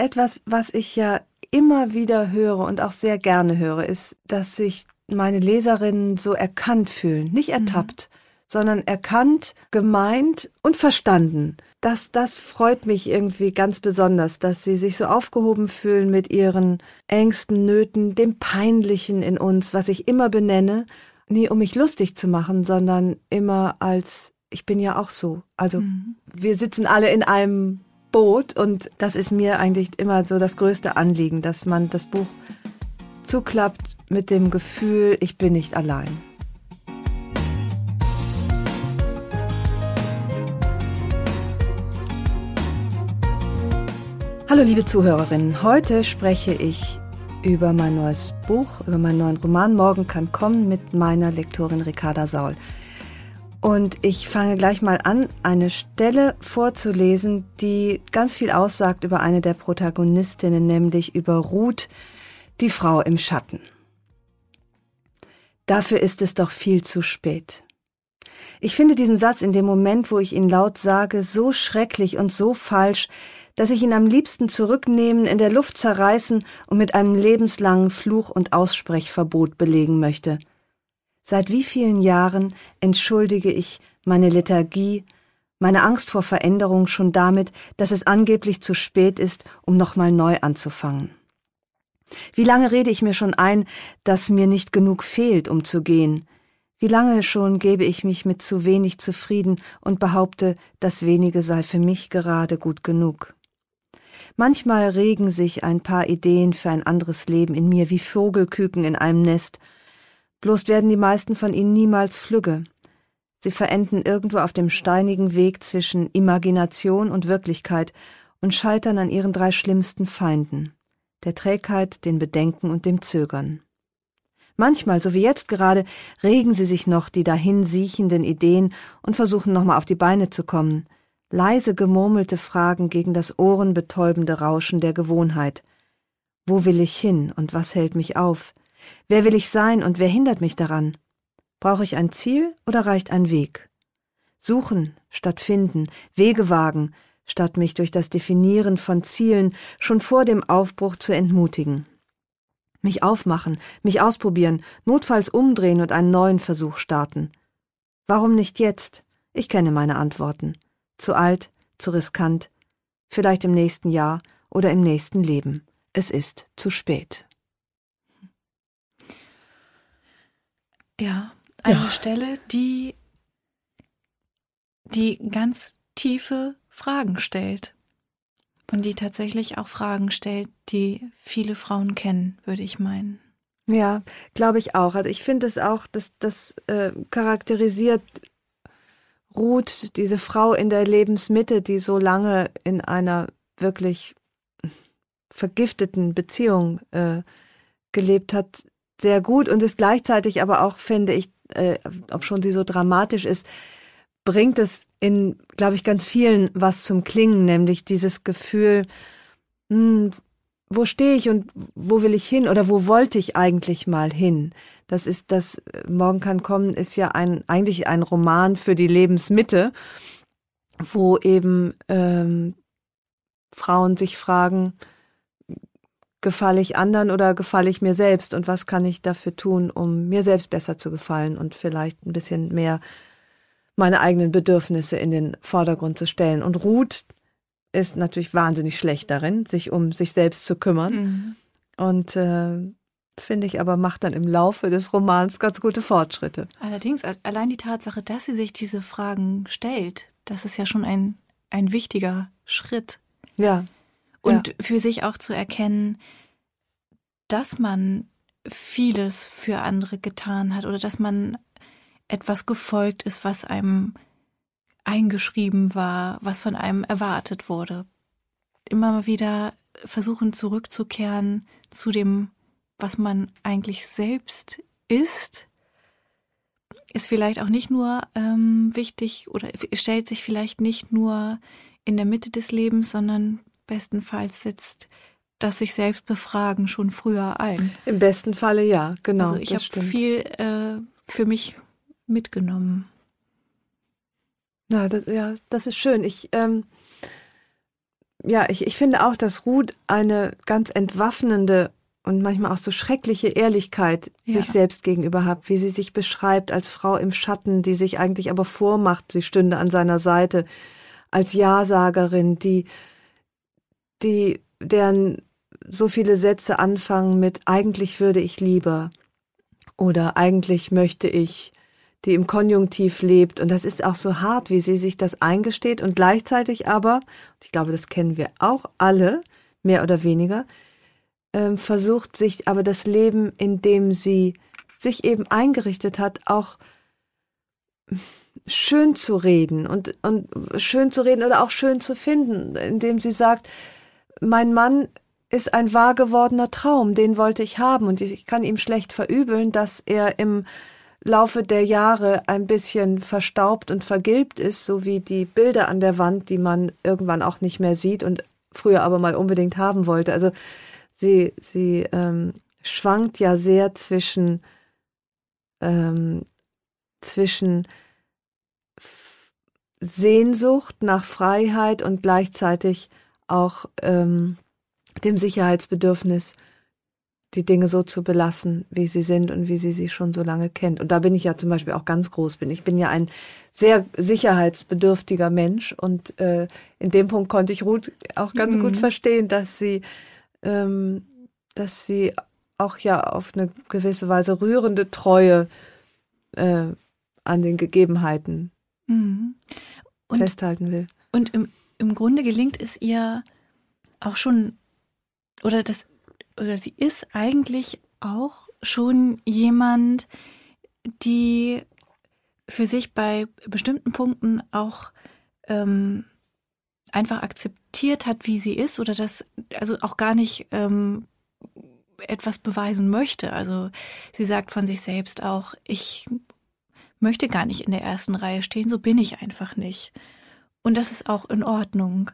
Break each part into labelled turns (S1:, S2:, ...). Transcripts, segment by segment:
S1: Etwas, was ich ja immer wieder höre und auch sehr gerne höre, ist, dass sich meine Leserinnen so erkannt fühlen. Nicht ertappt, mhm. sondern erkannt, gemeint und verstanden. Das, das freut mich irgendwie ganz besonders, dass sie sich so aufgehoben fühlen mit ihren Ängsten, Nöten, dem Peinlichen in uns, was ich immer benenne, nie um mich lustig zu machen, sondern immer als, ich bin ja auch so. Also mhm. wir sitzen alle in einem Boot und das ist mir eigentlich immer so das größte Anliegen, dass man das Buch zuklappt mit dem Gefühl, ich bin nicht allein. Hallo liebe Zuhörerinnen, heute spreche ich über mein neues Buch, über meinen neuen Roman Morgen kann kommen mit meiner Lektorin Ricarda Saul. Und ich fange gleich mal an, eine Stelle vorzulesen, die ganz viel aussagt über eine der Protagonistinnen, nämlich über Ruth, die Frau im Schatten. Dafür ist es doch viel zu spät. Ich finde diesen Satz in dem Moment, wo ich ihn laut sage, so schrecklich und so falsch, dass ich ihn am liebsten zurücknehmen, in der Luft zerreißen und mit einem lebenslangen Fluch- und Aussprechverbot belegen möchte. Seit wie vielen Jahren entschuldige ich meine Lethargie, meine Angst vor Veränderung schon damit, dass es angeblich zu spät ist, um nochmal neu anzufangen. Wie lange rede ich mir schon ein, dass mir nicht genug fehlt, um zu gehen? Wie lange schon gebe ich mich mit zu wenig zufrieden und behaupte, das wenige sei für mich gerade gut genug? Manchmal regen sich ein paar Ideen für ein anderes Leben in mir wie Vogelküken in einem Nest. Bloß werden die meisten von ihnen niemals flügge. Sie verenden irgendwo auf dem steinigen Weg zwischen Imagination und Wirklichkeit und scheitern an ihren drei schlimmsten Feinden der Trägheit, den Bedenken und dem Zögern. Manchmal, so wie jetzt gerade, regen sie sich noch die dahin siechenden Ideen und versuchen nochmal auf die Beine zu kommen, leise gemurmelte Fragen gegen das ohrenbetäubende Rauschen der Gewohnheit. Wo will ich hin und was hält mich auf? Wer will ich sein und wer hindert mich daran? Brauche ich ein Ziel oder reicht ein Weg? Suchen statt finden, Wege wagen, statt mich durch das Definieren von Zielen schon vor dem Aufbruch zu entmutigen. Mich aufmachen, mich ausprobieren, notfalls umdrehen und einen neuen Versuch starten. Warum nicht jetzt? Ich kenne meine Antworten zu alt, zu riskant, vielleicht im nächsten Jahr oder im nächsten Leben. Es ist zu spät.
S2: Ja, eine ja. Stelle, die die ganz tiefe Fragen stellt. Und die tatsächlich auch Fragen stellt, die viele Frauen kennen, würde ich meinen.
S1: Ja, glaube ich auch. Also ich finde es auch, dass das äh, charakterisiert Ruth, diese Frau in der Lebensmitte, die so lange in einer wirklich vergifteten Beziehung äh, gelebt hat, sehr gut und ist gleichzeitig aber auch, finde ich, äh, ob schon sie so dramatisch ist, bringt es in, glaube ich, ganz vielen was zum Klingen, nämlich dieses Gefühl, hm, wo stehe ich und wo will ich hin oder wo wollte ich eigentlich mal hin? Das ist das Morgen kann kommen ist ja ein eigentlich ein Roman für die Lebensmitte, wo eben ähm, Frauen sich fragen, gefalle ich anderen oder gefalle ich mir selbst und was kann ich dafür tun, um mir selbst besser zu gefallen und vielleicht ein bisschen mehr meine eigenen Bedürfnisse in den Vordergrund zu stellen. Und Ruth ist natürlich wahnsinnig schlecht darin, sich um sich selbst zu kümmern. Mhm. Und äh, finde ich aber macht dann im Laufe des Romans ganz gute Fortschritte.
S2: Allerdings, allein die Tatsache, dass sie sich diese Fragen stellt, das ist ja schon ein, ein wichtiger Schritt.
S1: Ja.
S2: Und
S1: ja.
S2: für sich auch zu erkennen, dass man vieles für andere getan hat oder dass man etwas gefolgt ist, was einem eingeschrieben war, was von einem erwartet wurde. Immer wieder versuchen zurückzukehren zu dem, was man eigentlich selbst ist, ist vielleicht auch nicht nur ähm, wichtig oder stellt sich vielleicht nicht nur in der Mitte des Lebens, sondern bestenfalls setzt das sich selbst befragen schon früher ein.
S1: Im besten Falle ja, genau.
S2: Also ich habe viel äh, für mich mitgenommen.
S1: Na, das, ja, das ist schön. Ich, ähm, ja, ich, ich finde auch, dass Ruth eine ganz entwaffnende und manchmal auch so schreckliche Ehrlichkeit ja. sich selbst gegenüber hat, wie sie sich beschreibt als Frau im Schatten, die sich eigentlich aber vormacht, sie stünde an seiner Seite, als Ja-Sagerin, die, die, deren so viele Sätze anfangen mit eigentlich würde ich lieber oder eigentlich möchte ich, die im Konjunktiv lebt. Und das ist auch so hart, wie sie sich das eingesteht und gleichzeitig aber, ich glaube, das kennen wir auch alle, mehr oder weniger, äh, versucht sich aber das Leben, in dem sie sich eben eingerichtet hat, auch schön zu reden und, und schön zu reden oder auch schön zu finden, indem sie sagt, mein Mann ist ein wahr gewordener Traum, den wollte ich haben und ich kann ihm schlecht verübeln, dass er im Laufe der Jahre ein bisschen verstaubt und vergilbt ist, so wie die Bilder an der Wand, die man irgendwann auch nicht mehr sieht und früher aber mal unbedingt haben wollte. Also sie, sie ähm, schwankt ja sehr zwischen, ähm, zwischen Sehnsucht nach Freiheit und gleichzeitig auch ähm, dem Sicherheitsbedürfnis, die Dinge so zu belassen, wie sie sind und wie sie sie schon so lange kennt. Und da bin ich ja zum Beispiel auch ganz groß bin. Ich bin ja ein sehr sicherheitsbedürftiger Mensch und äh, in dem Punkt konnte ich Ruth auch ganz mhm. gut verstehen, dass sie, ähm, dass sie auch ja auf eine gewisse Weise rührende Treue äh, an den Gegebenheiten mhm. festhalten will.
S2: Und im, im Grunde gelingt es ihr auch schon oder das oder sie ist eigentlich auch schon jemand, die für sich bei bestimmten Punkten auch ähm, einfach akzeptiert hat, wie sie ist oder das also auch gar nicht ähm, etwas beweisen möchte. Also sie sagt von sich selbst auch, ich möchte gar nicht in der ersten Reihe stehen, so bin ich einfach nicht. Und das ist auch in Ordnung.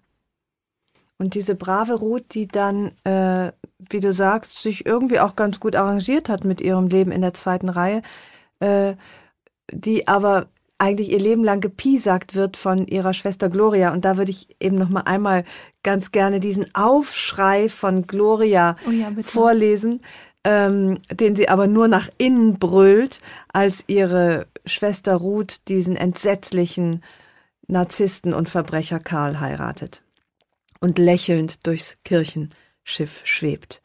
S1: Und diese brave Ruth, die dann, äh, wie du sagst, sich irgendwie auch ganz gut arrangiert hat mit ihrem Leben in der zweiten Reihe, äh, die aber eigentlich ihr Leben lang gepiesackt wird von ihrer Schwester Gloria. Und da würde ich eben noch mal einmal ganz gerne diesen Aufschrei von Gloria oh ja, vorlesen, ähm, den sie aber nur nach innen brüllt, als ihre Schwester Ruth diesen entsetzlichen Narzissten und Verbrecher Karl heiratet und lächelnd durchs Kirchenschiff schwebt.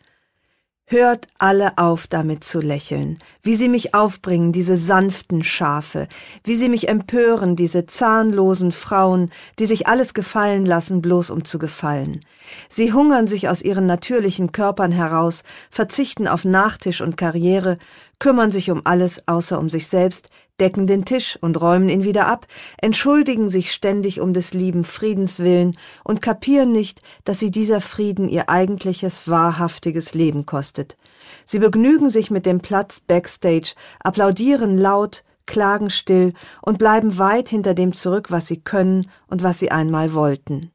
S1: Hört alle auf, damit zu lächeln, wie sie mich aufbringen, diese sanften Schafe, wie sie mich empören, diese zahnlosen Frauen, die sich alles gefallen lassen, bloß um zu gefallen. Sie hungern sich aus ihren natürlichen Körpern heraus, verzichten auf Nachtisch und Karriere, kümmern sich um alles außer um sich selbst, decken den Tisch und räumen ihn wieder ab, entschuldigen sich ständig um des lieben Friedens willen und kapieren nicht, dass sie dieser Frieden ihr eigentliches, wahrhaftiges Leben kostet. Sie begnügen sich mit dem Platz backstage, applaudieren laut, klagen still und bleiben weit hinter dem zurück, was sie können und was sie einmal wollten.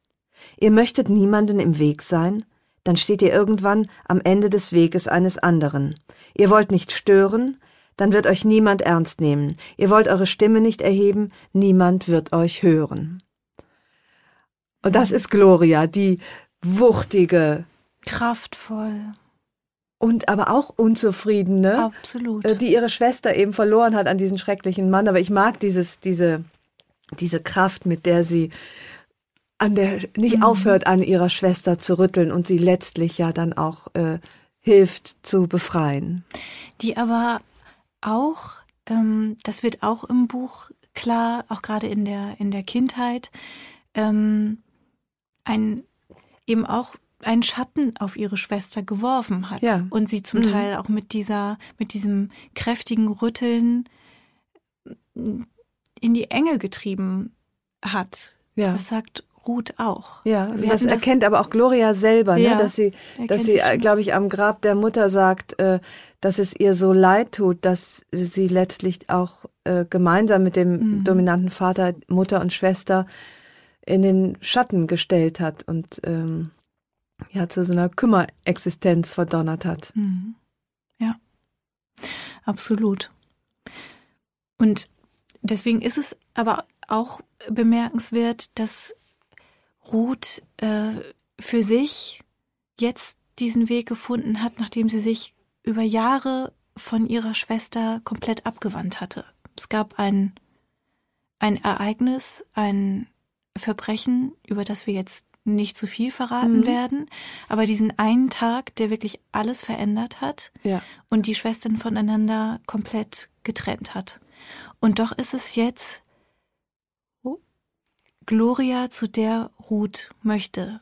S1: Ihr möchtet niemanden im Weg sein? Dann steht ihr irgendwann am Ende des Weges eines anderen. Ihr wollt nicht stören, dann wird euch niemand ernst nehmen. Ihr wollt eure Stimme nicht erheben, niemand wird euch hören. Und das ist Gloria, die wuchtige,
S2: kraftvoll
S1: und aber auch unzufriedene,
S2: absolut,
S1: äh, die ihre Schwester eben verloren hat an diesen schrecklichen Mann. Aber ich mag dieses, diese, diese Kraft, mit der sie an der nicht mhm. aufhört, an ihrer Schwester zu rütteln und sie letztlich ja dann auch äh, hilft zu befreien.
S2: Die aber auch, ähm, das wird auch im Buch klar, auch gerade in der, in der Kindheit, ähm, ein, eben auch einen Schatten auf ihre Schwester geworfen hat
S1: ja.
S2: und sie zum mhm. Teil auch mit dieser, mit diesem kräftigen Rütteln in die Enge getrieben hat.
S1: Ja.
S2: Das sagt Ruth auch.
S1: Ja, also
S2: Wir
S1: das erkennt aber auch Gloria selber,
S2: Ja,
S1: ne, dass sie, dass sie,
S2: schon.
S1: glaube ich, am Grab der Mutter sagt, äh, dass es ihr so leid tut, dass sie letztlich auch äh, gemeinsam mit dem
S2: Mhm.
S1: dominanten Vater, Mutter und Schwester in den Schatten gestellt hat und ähm, ja zu so einer Kümmerexistenz verdonnert hat.
S2: Mhm. Ja, absolut. Und deswegen ist es aber auch bemerkenswert, dass Ruth äh, für sich jetzt diesen Weg gefunden hat, nachdem sie sich über Jahre von ihrer Schwester komplett abgewandt hatte. Es gab ein, ein Ereignis, ein Verbrechen, über das wir jetzt nicht zu viel verraten
S1: Mhm.
S2: werden, aber diesen einen Tag, der wirklich alles verändert hat
S1: Ja.
S2: und die Schwestern voneinander komplett getrennt hat. Und doch ist es jetzt Gloria, zu der Ruth möchte.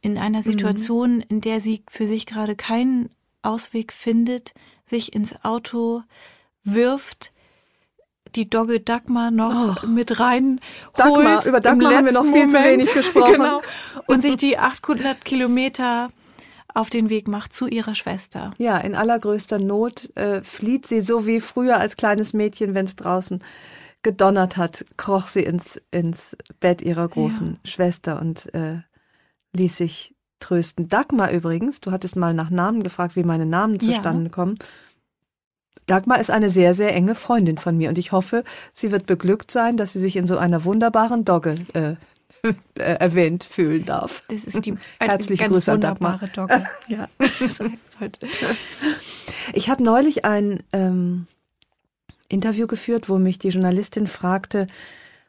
S2: In einer Situation, in der sie für sich gerade keinen Ausweg findet, sich ins Auto wirft, die Dogge Dagmar noch
S1: Oh.
S2: mit rein
S1: Dagmar,
S2: holt
S1: über Dagmar haben wir noch viel zu
S2: Moment.
S1: wenig gesprochen.
S2: genau. Und sich die 800 Kilometer auf den Weg macht zu ihrer Schwester.
S1: Ja, in allergrößter Not äh, flieht sie so wie früher als kleines Mädchen, wenn es draußen gedonnert hat, kroch sie ins, ins Bett ihrer großen Schwester und äh, ließ sich trösten. Dagmar übrigens, du hattest mal nach Namen gefragt, wie meine Namen
S2: Ja.
S1: zustande kommen. Dagmar ist eine sehr, sehr enge Freundin von mir und ich hoffe, sie wird beglückt sein, dass sie sich in so einer wunderbaren Dogge äh, äh, erwähnt fühlen darf.
S2: Das ist die
S1: Herzliche
S2: ganz
S1: Grüße an Dagmar.
S2: Dogge. Ja.
S1: Ich habe neulich ein ähm, Interview geführt, wo mich die Journalistin fragte,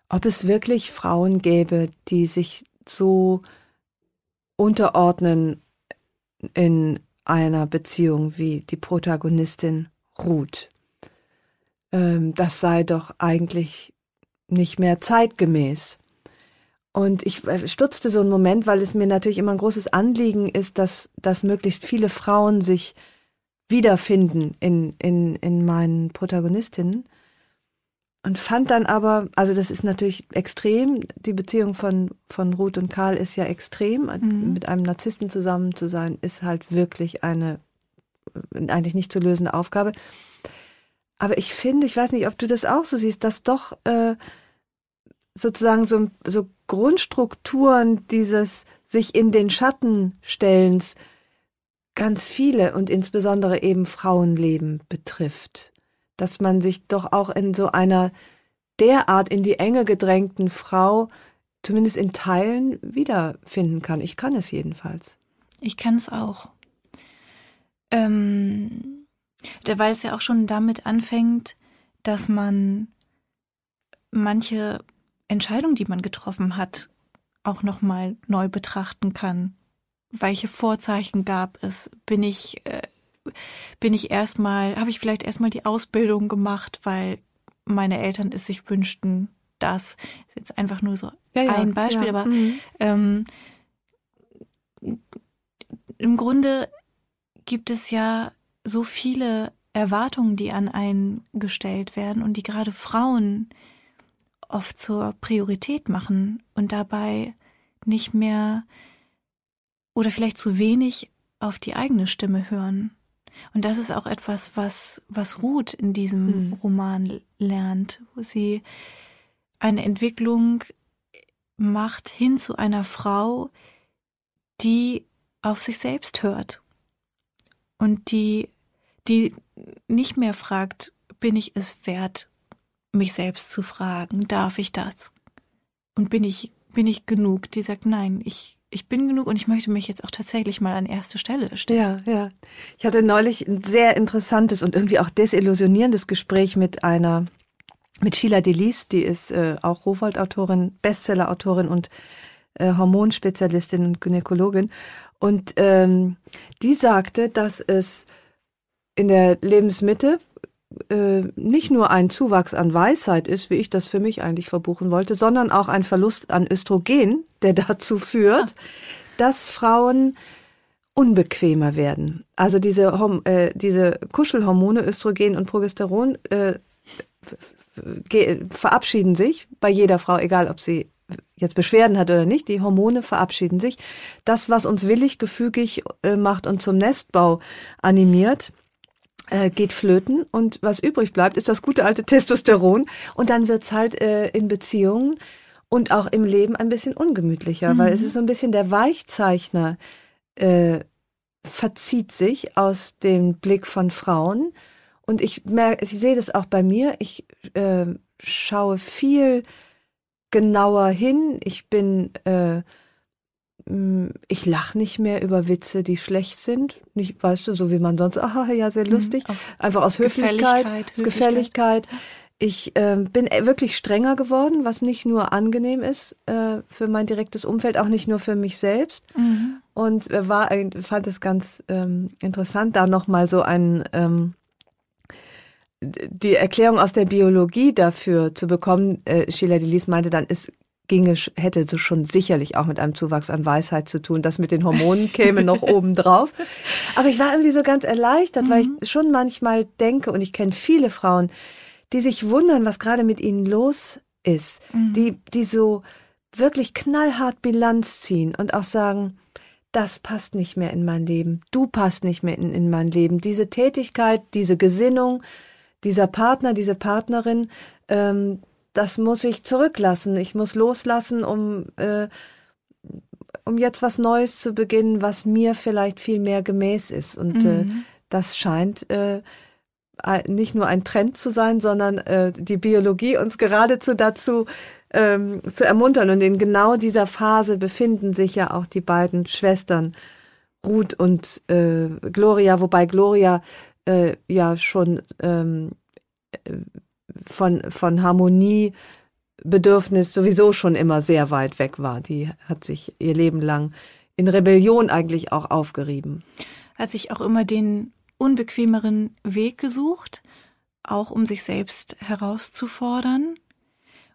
S1: ob es wirklich Frauen gäbe, die sich so unterordnen in einer Beziehung wie die Protagonistin Ruth. Ähm, das sei doch eigentlich nicht mehr zeitgemäß. Und ich äh, stutzte so einen Moment, weil es mir natürlich immer ein großes Anliegen ist, dass, dass möglichst viele Frauen sich wiederfinden in, in, in meinen Protagonistinnen. Und fand dann aber, also das ist natürlich extrem, die Beziehung von, von Ruth und Karl ist ja extrem.
S2: Mhm.
S1: Mit einem Narzissten zusammen zu sein, ist halt wirklich eine äh, eigentlich nicht zu lösende Aufgabe. Aber ich finde, ich weiß nicht, ob du das auch so siehst, dass doch äh, sozusagen so, so Grundstrukturen dieses sich in den Schatten stellens ganz viele und insbesondere eben Frauenleben betrifft. Dass man sich doch auch in so einer derart in die Enge gedrängten Frau zumindest in Teilen wiederfinden kann. Ich kann es jedenfalls.
S2: Ich kann es auch. Ähm, weil es ja auch schon damit anfängt, dass man manche Entscheidung, die man getroffen hat, auch nochmal neu betrachten kann. Welche Vorzeichen gab es? Bin ich, äh, bin ich erstmal, habe ich vielleicht erstmal die Ausbildung gemacht, weil meine Eltern es sich wünschten, das ist jetzt einfach nur so ein Beispiel,
S1: ja.
S2: aber
S1: Mhm.
S2: ähm, im Grunde gibt es ja so viele Erwartungen, die an einen gestellt werden und die gerade Frauen oft zur Priorität machen und dabei nicht mehr oder vielleicht zu wenig auf die eigene Stimme hören. Und das ist auch etwas, was, was Ruth in diesem
S1: Hm.
S2: Roman lernt, wo sie eine Entwicklung macht hin zu einer Frau, die auf sich selbst hört und die, die nicht mehr fragt, bin ich es wert, mich selbst zu fragen, darf ich das? Und bin ich, bin ich genug? Die sagt, nein, ich, ich bin genug und ich möchte mich jetzt auch tatsächlich mal an erste Stelle stellen.
S1: Ja, ja. Ich hatte neulich ein sehr interessantes und irgendwie auch desillusionierendes Gespräch mit einer, mit Sheila Delis, die ist äh, auch Rowold-Autorin, Bestseller-Autorin und äh, Hormonspezialistin und Gynäkologin. Und ähm, die sagte, dass es in der Lebensmitte äh, nicht nur ein Zuwachs an Weisheit ist, wie ich das für mich eigentlich verbuchen wollte, sondern auch ein Verlust an Östrogen, der dazu führt, dass Frauen unbequemer werden. Also diese, äh, diese Kuschelhormone, Östrogen und Progesteron, äh, verabschieden sich bei jeder Frau, egal ob sie jetzt Beschwerden hat oder nicht, die Hormone verabschieden sich. Das, was uns willig, gefügig äh, macht und zum Nestbau animiert, äh, geht flöten und was übrig bleibt, ist das gute alte Testosteron und dann wird's halt äh, in Beziehungen und auch im Leben ein bisschen ungemütlicher, mhm. weil es ist so ein bisschen der Weichzeichner äh, verzieht sich aus dem Blick von Frauen und ich merke, ich sehe das auch bei mir. Ich äh, schaue viel genauer hin. Ich bin, äh, ich lache nicht mehr über Witze, die schlecht sind. Nicht, weißt du, so wie man sonst, aha, ja, sehr mhm. lustig. Aus Einfach aus Höflichkeit, Gefälligkeit. Gefälligkeit. Ich äh, bin wirklich strenger geworden, was nicht nur angenehm ist äh, für mein direktes Umfeld, auch nicht nur für mich selbst. Mhm. Und äh, war, fand es ganz ähm, interessant, da nochmal so einen ähm, die Erklärung aus der Biologie dafür zu bekommen, äh, Sheila Delis meinte dann, es ginge, hätte so schon sicherlich auch mit einem Zuwachs an Weisheit zu tun. Das mit den Hormonen käme noch oben drauf. Aber ich war irgendwie so ganz erleichtert, mhm. weil ich schon manchmal denke, und ich kenne viele Frauen, die sich wundern, was gerade mit ihnen los ist, mhm. die, die so wirklich knallhart Bilanz ziehen und auch sagen, das passt nicht mehr in mein Leben, du passt nicht mehr in, in mein Leben. Diese Tätigkeit, diese Gesinnung, dieser Partner, diese Partnerin, ähm, das muss ich zurücklassen. Ich muss loslassen, um, äh, um jetzt was Neues zu beginnen, was mir vielleicht viel mehr gemäß ist. Und äh, mhm. äh, das scheint äh, nicht nur ein Trend zu sein, sondern äh, die Biologie uns geradezu dazu ähm, zu ermuntern. Und in genau dieser Phase befinden sich ja auch die beiden Schwestern Ruth und äh, Gloria, wobei Gloria äh, ja schon ähm, von, von Harmoniebedürfnis sowieso schon immer sehr weit weg war. Die hat sich ihr Leben lang in Rebellion eigentlich auch aufgerieben.
S2: Hat sich auch immer den unbequemeren Weg gesucht, auch um sich selbst herauszufordern.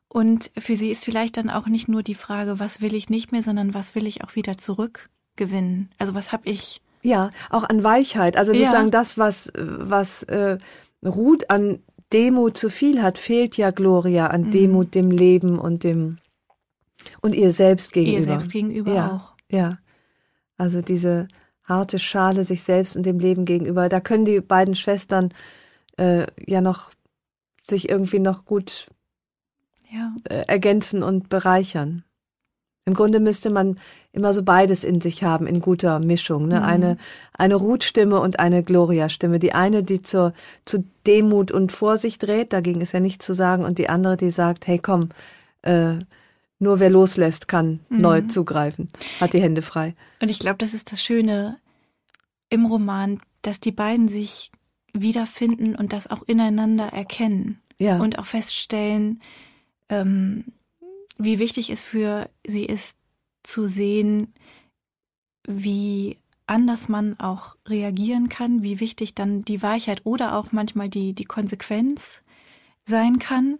S2: Und für sie ist vielleicht dann auch nicht nur die Frage, was will ich nicht mehr, sondern was will ich auch wieder zurückgewinnen? Also was habe ich
S1: ja, auch an Weichheit. Also sozusagen ja. das, was, was äh, ruht an Demut zu viel hat, fehlt ja Gloria an mhm. Demut dem Leben und dem und ihr selbst gegenüber.
S2: Ihr selbst gegenüber
S1: ja,
S2: auch.
S1: Ja. Also diese harte Schale sich selbst und dem Leben gegenüber. Da können die beiden Schwestern äh, ja noch sich irgendwie noch gut ja. äh, ergänzen und bereichern. Im Grunde müsste man immer so beides in sich haben, in guter Mischung. Ne? Mhm. Eine, eine Ruth-Stimme und eine Gloria-Stimme. Die eine, die zur, zu Demut und Vorsicht dreht, dagegen ist ja nichts zu sagen, und die andere, die sagt, hey komm, äh, nur wer loslässt, kann mhm. neu zugreifen, hat die Hände frei.
S2: Und ich glaube, das ist das Schöne im Roman, dass die beiden sich wiederfinden und das auch ineinander erkennen. Ja. Und auch feststellen, ähm, wie wichtig es für sie ist zu sehen, wie anders man auch reagieren kann, wie wichtig dann die Weichheit oder auch manchmal die, die Konsequenz sein kann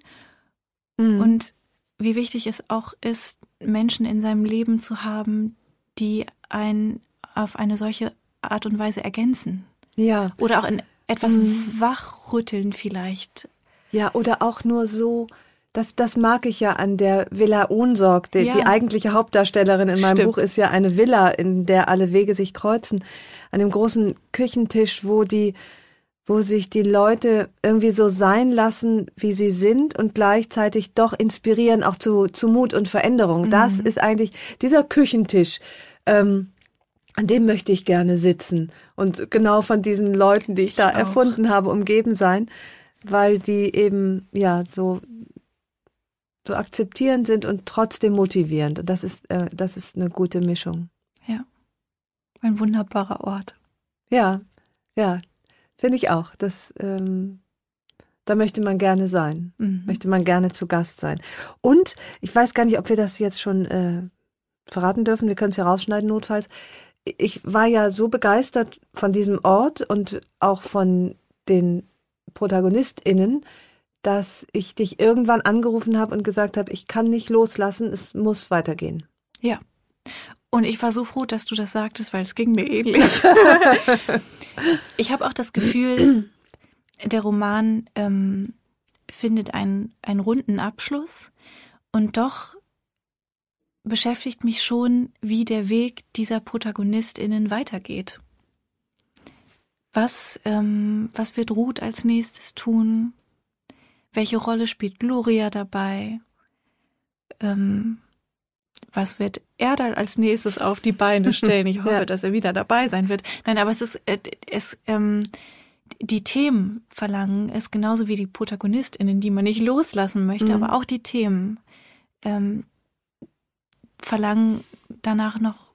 S2: mhm. und wie wichtig es auch ist, Menschen in seinem Leben zu haben, die einen auf eine solche Art und Weise ergänzen.
S1: Ja.
S2: Oder auch in etwas mhm. wachrütteln vielleicht.
S1: Ja, oder auch nur so das, das mag ich ja an der Villa Ohnsorg. Die, ja. die eigentliche Hauptdarstellerin in meinem Stimmt. Buch ist ja eine Villa, in der alle Wege sich kreuzen. An dem großen Küchentisch, wo die, wo sich die Leute irgendwie so sein lassen, wie sie sind und gleichzeitig doch inspirieren auch zu, zu Mut und Veränderung. Mhm. Das ist eigentlich dieser Küchentisch. Ähm, an dem möchte ich gerne sitzen und genau von diesen Leuten, die ich, ich da auch. erfunden habe, umgeben sein, weil die eben ja so so akzeptierend sind und trotzdem motivierend. Und das ist, äh, das ist eine gute Mischung.
S2: Ja. Ein wunderbarer Ort.
S1: Ja, ja, finde ich auch. Das, ähm, da möchte man gerne sein. Mhm. Möchte man gerne zu Gast sein. Und ich weiß gar nicht, ob wir das jetzt schon äh, verraten dürfen. Wir können es ja rausschneiden, notfalls. Ich war ja so begeistert von diesem Ort und auch von den ProtagonistInnen, dass ich dich irgendwann angerufen habe und gesagt habe, ich kann nicht loslassen, es muss weitergehen.
S2: Ja. Und ich war so froh, dass du das sagtest, weil es ging mir ähnlich. ich habe auch das Gefühl, der Roman ähm, findet einen, einen runden Abschluss und doch beschäftigt mich schon, wie der Weg dieser ProtagonistInnen weitergeht. Was, ähm, was wird Ruth als nächstes tun? Welche Rolle spielt Gloria dabei? Ähm, was wird er dann als nächstes auf die Beine stellen? Ich hoffe, ja. dass er wieder dabei sein wird. Nein, aber es ist, äh, es, ähm, die Themen verlangen es genauso wie die ProtagonistInnen, die man nicht loslassen möchte, mhm. aber auch die Themen ähm, verlangen danach noch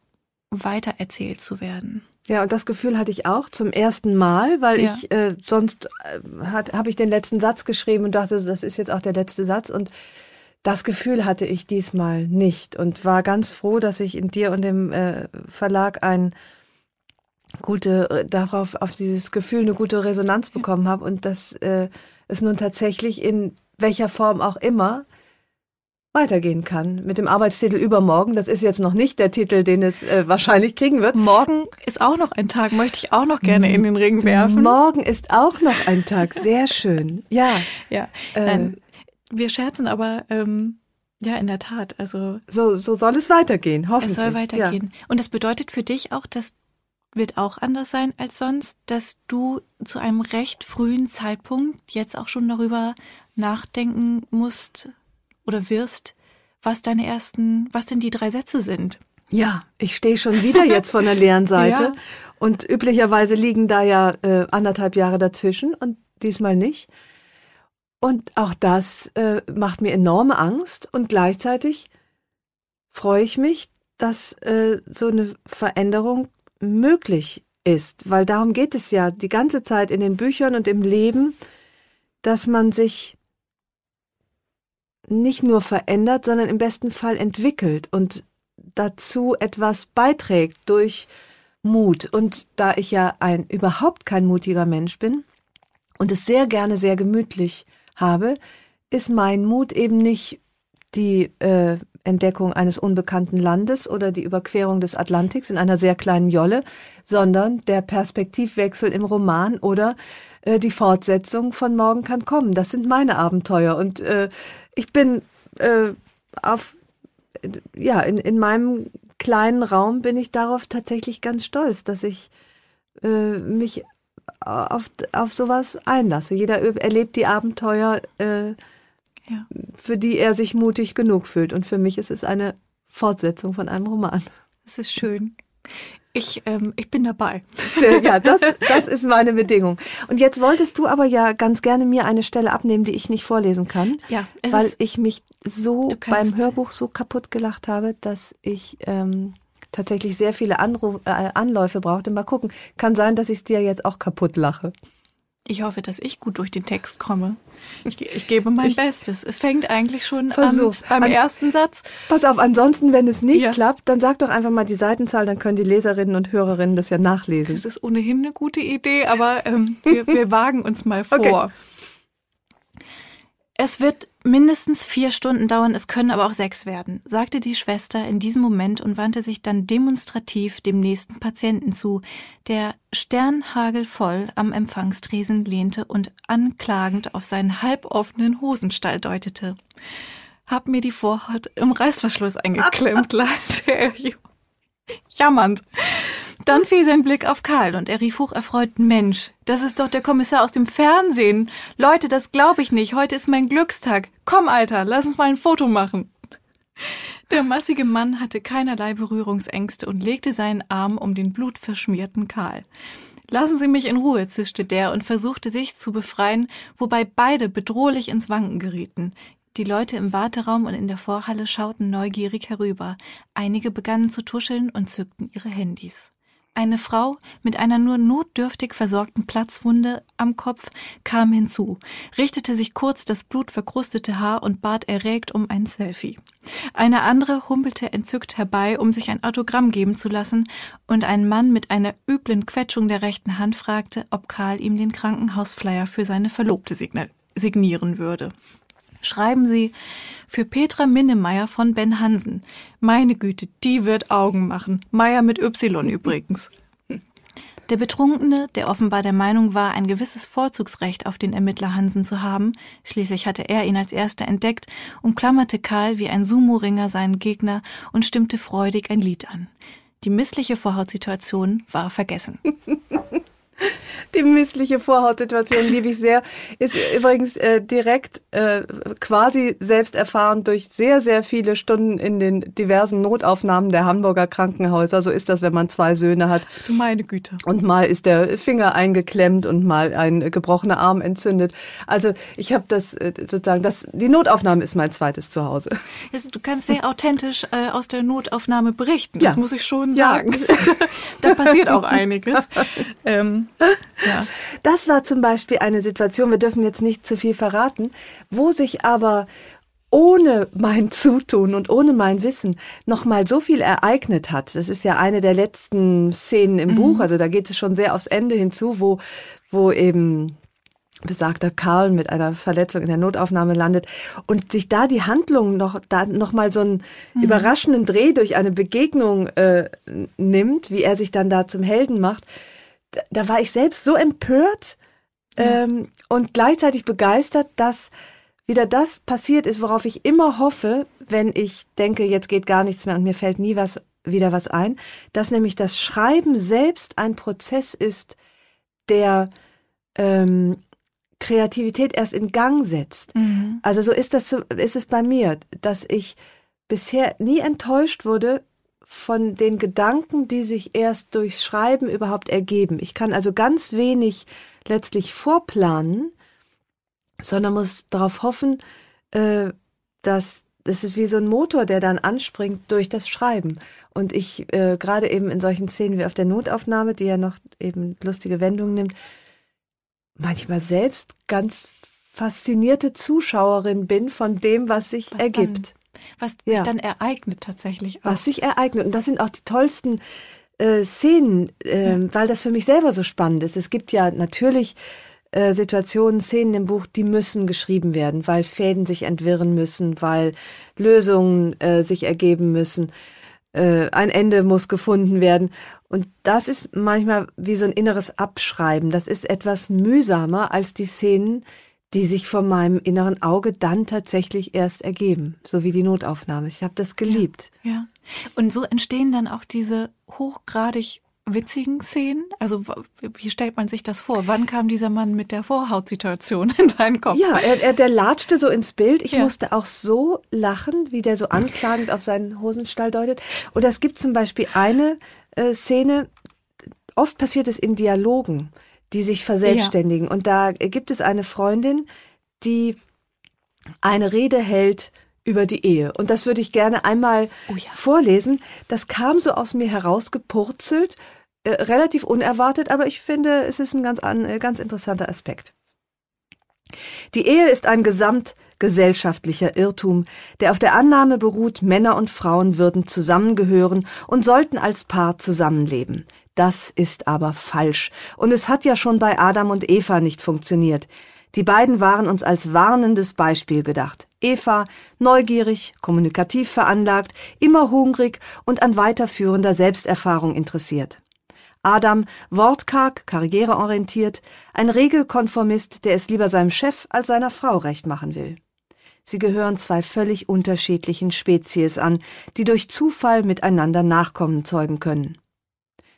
S2: weiter erzählt zu werden.
S1: Ja, und das Gefühl hatte ich auch zum ersten Mal, weil ja. ich äh, sonst äh, habe ich den letzten Satz geschrieben und dachte, das ist jetzt auch der letzte Satz und das Gefühl hatte ich diesmal nicht und war ganz froh, dass ich in dir und dem äh, Verlag ein gute äh, darauf auf dieses Gefühl eine gute Resonanz bekommen habe und dass äh, es nun tatsächlich in welcher Form auch immer weitergehen kann. Mit dem Arbeitstitel Übermorgen. Das ist jetzt noch nicht der Titel, den es äh, wahrscheinlich kriegen wird.
S2: Morgen ist auch noch ein Tag, möchte ich auch noch gerne in den Ring werfen.
S1: Morgen ist auch noch ein Tag. Sehr schön. Ja.
S2: Ja. Äh, Nein, wir scherzen aber. Ähm ja, in der Tat. Also
S1: so, so soll es weitergehen, hoffentlich.
S2: Es soll weitergehen. Ja. Und das bedeutet für dich auch, dass wird auch anders sein als sonst, dass du zu einem recht frühen Zeitpunkt jetzt auch schon darüber nachdenken musst, oder wirst, was deine ersten, was denn die drei Sätze sind.
S1: Ja, ich stehe schon wieder jetzt von der leeren Seite. ja. Und üblicherweise liegen da ja äh, anderthalb Jahre dazwischen und diesmal nicht. Und auch das äh, macht mir enorme Angst und gleichzeitig freue ich mich, dass äh, so eine Veränderung möglich ist, weil darum geht es ja die ganze Zeit in den Büchern und im Leben, dass man sich nicht nur verändert, sondern im besten Fall entwickelt und dazu etwas beiträgt durch Mut. Und da ich ja ein überhaupt kein mutiger Mensch bin und es sehr gerne sehr gemütlich habe, ist mein Mut eben nicht die äh, Entdeckung eines unbekannten Landes oder die Überquerung des Atlantiks in einer sehr kleinen Jolle, sondern der Perspektivwechsel im Roman oder äh, die Fortsetzung von Morgen kann kommen. Das sind meine Abenteuer und äh, ich bin äh, auf, ja, in, in meinem kleinen Raum bin ich darauf tatsächlich ganz stolz, dass ich äh, mich auf, auf sowas einlasse. Jeder erlebt die Abenteuer, äh, ja. für die er sich mutig genug fühlt. Und für mich ist es eine Fortsetzung von einem Roman.
S2: Das ist schön. Ich, ähm, ich bin dabei.
S1: Ja, das, das ist meine Bedingung. Und jetzt wolltest du aber ja ganz gerne mir eine Stelle abnehmen, die ich nicht vorlesen kann,
S2: ja,
S1: weil ich mich so beim Hörbuch so kaputt gelacht habe, dass ich ähm, tatsächlich sehr viele Anruf, äh, Anläufe brauchte. Mal gucken, kann sein, dass ich es dir jetzt auch kaputt lache.
S2: Ich hoffe, dass ich gut durch den Text komme. Ich, ich gebe mein ich, Bestes. Es fängt eigentlich schon
S1: Versuch's.
S2: an, beim an, ersten Satz.
S1: Pass auf, ansonsten, wenn es nicht ja. klappt, dann sag doch einfach mal die Seitenzahl, dann können die Leserinnen und Hörerinnen das ja nachlesen.
S2: Das ist ohnehin eine gute Idee, aber ähm, wir, wir wagen uns mal vor. Okay. Es wird mindestens vier Stunden dauern, es können aber auch sechs werden, sagte die Schwester in diesem Moment und wandte sich dann demonstrativ dem nächsten Patienten zu, der sternhagelvoll am Empfangstresen lehnte und anklagend auf seinen halboffenen Hosenstall deutete. Hab mir die Vorhaut im Reißverschluss eingeklemmt, lachte er jammernd. Dann fiel sein Blick auf Karl und er rief hocherfreut, Mensch, das ist doch der Kommissar aus dem Fernsehen. Leute, das glaube ich nicht. Heute ist mein Glückstag. Komm, Alter, lass uns mal ein Foto machen. Der massige Mann hatte keinerlei Berührungsängste und legte seinen Arm um den blutverschmierten Karl. Lassen Sie mich in Ruhe, zischte der und versuchte sich zu befreien, wobei beide bedrohlich ins Wanken gerieten. Die Leute im Warteraum und in der Vorhalle schauten neugierig herüber. Einige begannen zu tuscheln und zückten ihre Handys. Eine Frau mit einer nur notdürftig versorgten Platzwunde am Kopf kam hinzu, richtete sich kurz das blutverkrustete Haar und bat erregt um ein Selfie. Eine andere humpelte entzückt herbei, um sich ein Autogramm geben zu lassen, und ein Mann mit einer üblen Quetschung der rechten Hand fragte, ob Karl ihm den Krankenhausflyer für seine Verlobte signieren würde. Schreiben Sie für Petra Minnemeyer von Ben Hansen. Meine Güte, die wird Augen machen. Meier mit Y übrigens. Der Betrunkene, der offenbar der Meinung war, ein gewisses Vorzugsrecht auf den Ermittler Hansen zu haben, schließlich hatte er ihn als erster entdeckt, umklammerte Karl wie ein Sumo-Ringer seinen Gegner und stimmte freudig ein Lied an. Die missliche Vorhautsituation war vergessen.
S1: Die missliche Vorhautsituation liebe ich sehr. Ist übrigens äh, direkt äh, quasi selbst erfahren durch sehr, sehr viele Stunden in den diversen Notaufnahmen der Hamburger Krankenhäuser. So ist das, wenn man zwei Söhne hat.
S2: Meine Güte.
S1: Und mal ist der Finger eingeklemmt und mal ein gebrochener Arm entzündet. Also ich habe das äh, sozusagen, das, die Notaufnahme ist mein zweites Zuhause.
S2: Du kannst sehr authentisch äh, aus der Notaufnahme berichten. Das ja. muss ich schon sagen. Ja. da passiert auch einiges. Ähm,
S1: ja. Das war zum Beispiel eine Situation, wir dürfen jetzt nicht zu viel verraten, wo sich aber ohne mein Zutun und ohne mein Wissen nochmal so viel ereignet hat. Das ist ja eine der letzten Szenen im mhm. Buch, also da geht es schon sehr aufs Ende hinzu, wo, wo eben besagter Karl mit einer Verletzung in der Notaufnahme landet und sich da die Handlung noch da noch mal so einen mhm. überraschenden Dreh durch eine Begegnung äh, nimmt, wie er sich dann da zum Helden macht da, da war ich selbst so empört ja. ähm, und gleichzeitig begeistert, dass wieder das passiert ist, worauf ich immer hoffe, wenn ich denke, jetzt geht gar nichts mehr und mir fällt nie was wieder was ein, dass nämlich das Schreiben selbst ein Prozess ist, der ähm, Kreativität erst in Gang setzt. Mhm. Also so ist das, so ist es bei mir, dass ich bisher nie enttäuscht wurde, von den Gedanken, die sich erst durchs Schreiben überhaupt ergeben. Ich kann also ganz wenig letztlich vorplanen, sondern muss darauf hoffen, äh, dass das ist wie so ein Motor, der dann anspringt durch das Schreiben. Und ich äh, gerade eben in solchen Szenen wie auf der Notaufnahme, die ja noch eben lustige Wendungen nimmt, manchmal selbst ganz faszinierte Zuschauerin bin von dem, was sich was ergibt.
S2: Was ja. sich dann ereignet tatsächlich.
S1: Auch. Was sich ereignet. Und das sind auch die tollsten äh, Szenen, äh, ja. weil das für mich selber so spannend ist. Es gibt ja natürlich äh, Situationen, Szenen im Buch, die müssen geschrieben werden, weil Fäden sich entwirren müssen, weil Lösungen äh, sich ergeben müssen. Äh, ein Ende muss gefunden werden. Und das ist manchmal wie so ein inneres Abschreiben. Das ist etwas mühsamer als die Szenen, die sich von meinem inneren Auge dann tatsächlich erst ergeben, so wie die Notaufnahme. Ich habe das geliebt.
S2: Ja, ja. Und so entstehen dann auch diese hochgradig witzigen Szenen? Also wie stellt man sich das vor? Wann kam dieser Mann mit der Vorhautsituation in deinen Kopf?
S1: Ja, er, er der latschte so ins Bild. Ich ja. musste auch so lachen, wie der so anklagend auf seinen Hosenstall deutet. Und es gibt zum Beispiel eine äh, Szene, oft passiert es in Dialogen die sich verselbstständigen. Ja. Und da gibt es eine Freundin, die eine Rede hält über die Ehe. Und das würde ich gerne einmal oh ja. vorlesen. Das kam so aus mir herausgepurzelt, äh, relativ unerwartet, aber ich finde, es ist ein ganz, ein äh, ganz interessanter Aspekt. Die Ehe ist ein gesamtgesellschaftlicher Irrtum, der auf der Annahme beruht, Männer und Frauen würden zusammengehören und sollten als Paar zusammenleben. Das ist aber falsch. Und es hat ja schon bei Adam und Eva nicht funktioniert. Die beiden waren uns als warnendes Beispiel gedacht. Eva, neugierig, kommunikativ veranlagt, immer hungrig und an weiterführender Selbsterfahrung interessiert. Adam, wortkarg, karriereorientiert, ein Regelkonformist, der es lieber seinem Chef als seiner Frau recht machen will. Sie gehören zwei völlig unterschiedlichen Spezies an, die durch Zufall miteinander Nachkommen zeugen können.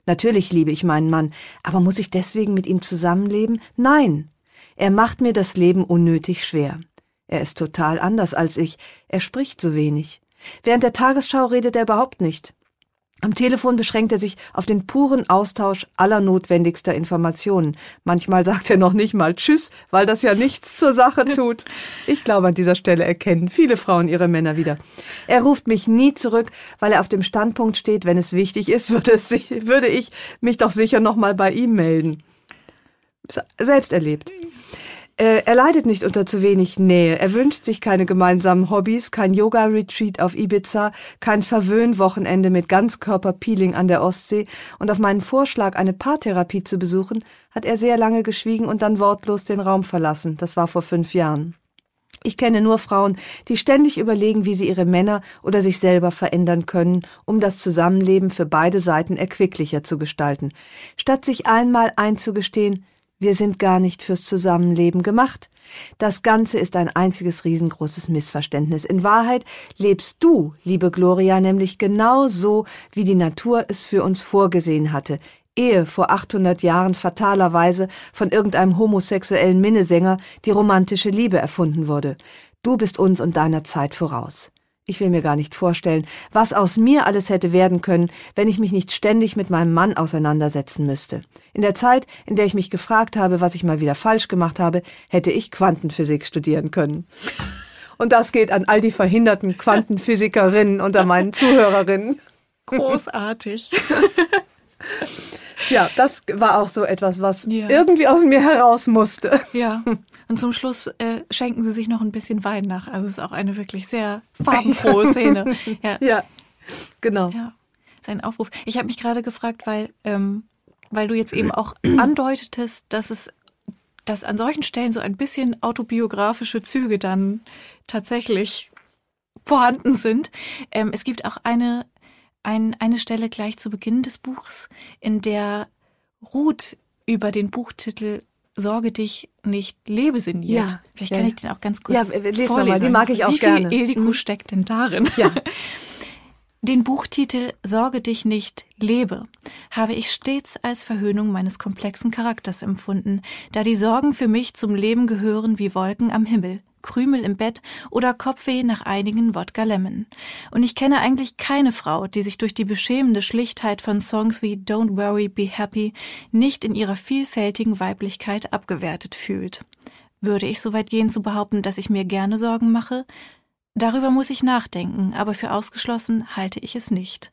S1: Natürlich liebe ich meinen Mann, aber muss ich deswegen mit ihm zusammenleben? Nein. Er macht mir das Leben unnötig schwer. Er ist total anders als ich. Er spricht so wenig. Während der Tagesschau redet er überhaupt nicht. Am Telefon beschränkt er sich auf den puren Austausch aller notwendigster Informationen. Manchmal sagt er noch nicht mal Tschüss, weil das ja nichts zur Sache tut. Ich glaube, an dieser Stelle erkennen viele Frauen ihre Männer wieder. Er ruft mich nie zurück, weil er auf dem Standpunkt steht, wenn es wichtig ist, würde, es, würde ich mich doch sicher noch mal bei ihm melden. Selbst erlebt. Äh, er leidet nicht unter zu wenig Nähe. Er wünscht sich keine gemeinsamen Hobbys, kein Yoga-Retreat auf Ibiza, kein Verwöhnwochenende mit Ganzkörper-Peeling an der Ostsee. Und auf meinen Vorschlag, eine Paartherapie zu besuchen, hat er sehr lange geschwiegen und dann wortlos den Raum verlassen. Das war vor fünf Jahren. Ich kenne nur Frauen, die ständig überlegen, wie sie ihre Männer oder sich selber verändern können, um das Zusammenleben für beide Seiten erquicklicher zu gestalten, statt sich einmal einzugestehen, wir sind gar nicht fürs Zusammenleben gemacht. Das Ganze ist ein einziges riesengroßes Missverständnis. In Wahrheit lebst du, liebe Gloria, nämlich genau so, wie die Natur es für uns vorgesehen hatte, ehe vor 800 Jahren fatalerweise von irgendeinem homosexuellen Minnesänger die romantische Liebe erfunden wurde. Du bist uns und deiner Zeit voraus. Ich will mir gar nicht vorstellen, was aus mir alles hätte werden können, wenn ich mich nicht ständig mit meinem Mann auseinandersetzen müsste. In der Zeit, in der ich mich gefragt habe, was ich mal wieder falsch gemacht habe, hätte ich Quantenphysik studieren können. Und das geht an all die verhinderten Quantenphysikerinnen unter meinen Zuhörerinnen.
S2: Großartig.
S1: Ja, das war auch so etwas, was ja. irgendwie aus mir heraus musste.
S2: Ja. Und zum Schluss äh, schenken sie sich noch ein bisschen Wein nach. Also es ist auch eine wirklich sehr farbenfrohe Szene.
S1: Ja, ja genau.
S2: Ja, sein Aufruf. Ich habe mich gerade gefragt, weil, ähm, weil du jetzt eben auch andeutetest, dass es dass an solchen Stellen so ein bisschen autobiografische Züge dann tatsächlich vorhanden sind. Ähm, es gibt auch eine ein, eine Stelle gleich zu Beginn des Buchs, in der Ruth über den Buchtitel Sorge dich nicht, lebe sinniert. Ja, Vielleicht kann ja. ich den auch ganz kurz ja, lesen vorlesen. Mal,
S1: die mag ich auch
S2: Wie
S1: gerne.
S2: Wie viel Ildiko mhm. steckt denn darin? Ja. Den Buchtitel Sorge dich nicht, lebe habe ich stets als Verhöhnung meines komplexen Charakters empfunden, da die Sorgen für mich zum Leben gehören wie Wolken am Himmel. Krümel im Bett oder Kopfweh nach einigen Wodka Lemon. Und ich kenne eigentlich keine Frau, die sich durch die beschämende Schlichtheit von Songs wie Don't Worry, Be Happy nicht in ihrer vielfältigen Weiblichkeit abgewertet fühlt. Würde ich so weit gehen zu behaupten, dass ich mir gerne Sorgen mache? Darüber muss ich nachdenken, aber für ausgeschlossen halte ich es nicht.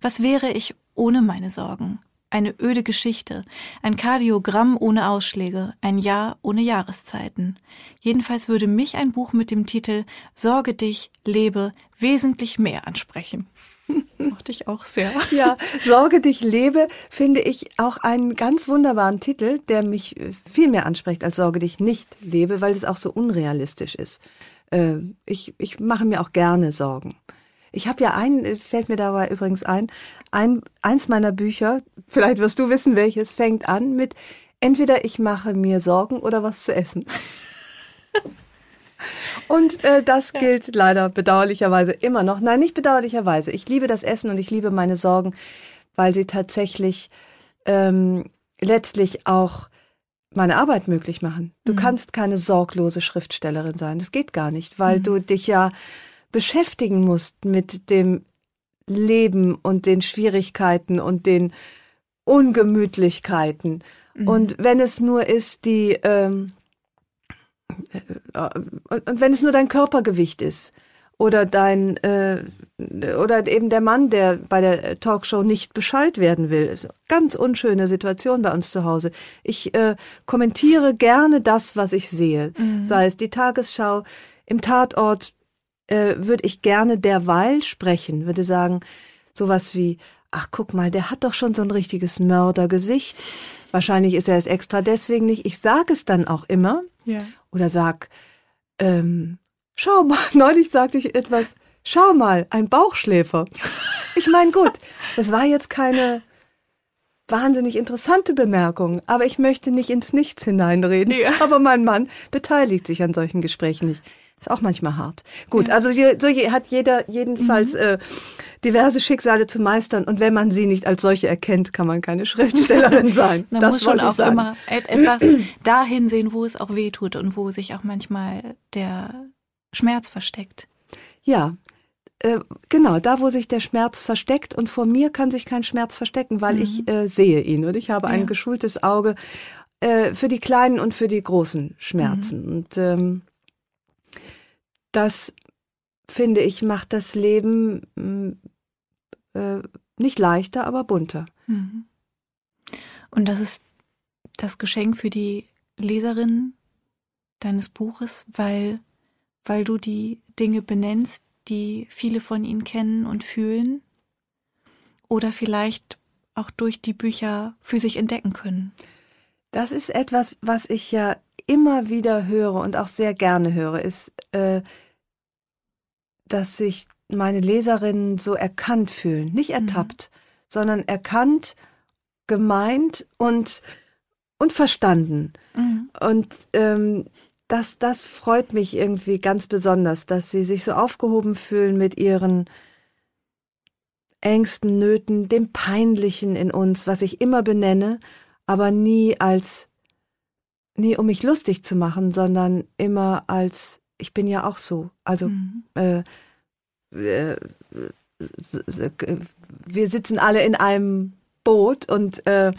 S2: Was wäre ich ohne meine Sorgen? Eine öde Geschichte, ein Kardiogramm ohne Ausschläge, ein Jahr ohne Jahreszeiten. Jedenfalls würde mich ein Buch mit dem Titel Sorge dich, lebe wesentlich mehr ansprechen. Mochte ich auch sehr.
S1: Ja, Sorge dich, lebe finde ich auch einen ganz wunderbaren Titel, der mich äh, viel mehr anspricht als Sorge dich nicht lebe, weil es auch so unrealistisch ist. Äh, ich, ich mache mir auch gerne Sorgen. Ich habe ja einen, äh, fällt mir dabei übrigens ein, ein, eins meiner Bücher, vielleicht wirst du wissen, welches, fängt an mit entweder ich mache mir Sorgen oder was zu essen. Und äh, das ja. gilt leider bedauerlicherweise immer noch. Nein, nicht bedauerlicherweise. Ich liebe das Essen und ich liebe meine Sorgen, weil sie tatsächlich ähm, letztlich auch meine Arbeit möglich machen. Du mhm. kannst keine sorglose Schriftstellerin sein. Das geht gar nicht, weil mhm. du dich ja beschäftigen musst mit dem Leben und den Schwierigkeiten und den Ungemütlichkeiten. Mhm. Und wenn es nur ist, die, ähm, äh, und wenn es nur dein Körpergewicht ist oder dein, äh, oder eben der Mann, der bei der Talkshow nicht beschallt werden will. Ist eine ganz unschöne Situation bei uns zu Hause. Ich äh, kommentiere gerne das, was ich sehe. Mhm. Sei es die Tagesschau, im Tatort äh, würde ich gerne derweil sprechen, würde sagen, sowas wie, ach guck mal, der hat doch schon so ein richtiges Mördergesicht. Wahrscheinlich ist er es extra deswegen nicht. Ich sage es dann auch immer. Ja. Oder sag, ähm, schau mal, neulich sagte ich etwas, schau mal, ein Bauchschläfer. Ich meine, gut, das war jetzt keine wahnsinnig interessante Bemerkung, aber ich möchte nicht ins Nichts hineinreden. Ja. Aber mein Mann beteiligt sich an solchen Gesprächen nicht. Ist auch manchmal hart. Gut, ja. also so hat jeder jedenfalls mhm. äh, diverse Schicksale zu meistern und wenn man sie nicht als solche erkennt, kann man keine Schriftstellerin sein.
S2: Man das muss schon auch sagen. immer etwas dahin sehen, wo es auch weh tut und wo sich auch manchmal der Schmerz versteckt.
S1: Ja, äh, genau, da wo sich der Schmerz versteckt und vor mir kann sich kein Schmerz verstecken, weil mhm. ich äh, sehe ihn und ich habe ein ja. geschultes Auge äh, für die kleinen und für die großen Schmerzen. Mhm. Und ähm, das, finde ich, macht das Leben mm, äh, nicht leichter, aber bunter. Mhm.
S2: Und das ist das Geschenk für die Leserin deines Buches, weil, weil du die Dinge benennst, die viele von ihnen kennen und fühlen oder vielleicht auch durch die Bücher für sich entdecken können.
S1: Das ist etwas, was ich ja immer wieder höre und auch sehr gerne höre, ist, äh, dass sich meine Leserinnen so erkannt fühlen. Nicht mhm. ertappt, mhm. sondern erkannt, gemeint und, und verstanden. Mhm. Und ähm, das, das freut mich irgendwie ganz besonders, dass sie sich so aufgehoben fühlen mit ihren Ängsten, Nöten, dem Peinlichen in uns, was ich immer benenne, aber nie als, nie um mich lustig zu machen, sondern immer als, ich bin ja auch so. Also, mhm. äh, äh, wir sitzen alle in einem Boot und äh,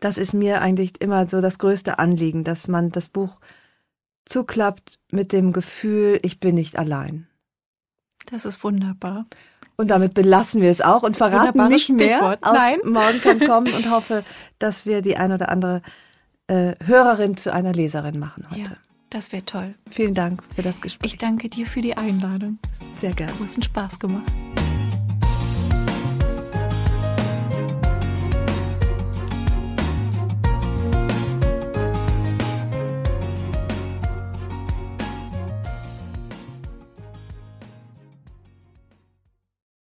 S1: das ist mir eigentlich immer so das größte Anliegen, dass man das Buch zuklappt mit dem Gefühl, ich bin nicht allein.
S2: Das ist wunderbar.
S1: Und damit belassen wir es auch und verraten nicht mehr aus Nein. Morgen kann kommen und hoffe, dass wir die ein oder andere äh, Hörerin zu einer Leserin machen heute. Ja,
S2: das wäre toll.
S1: Vielen Dank für das Gespräch.
S2: Ich danke dir für die Einladung.
S1: Sehr gerne.
S2: Du hast einen Spaß gemacht.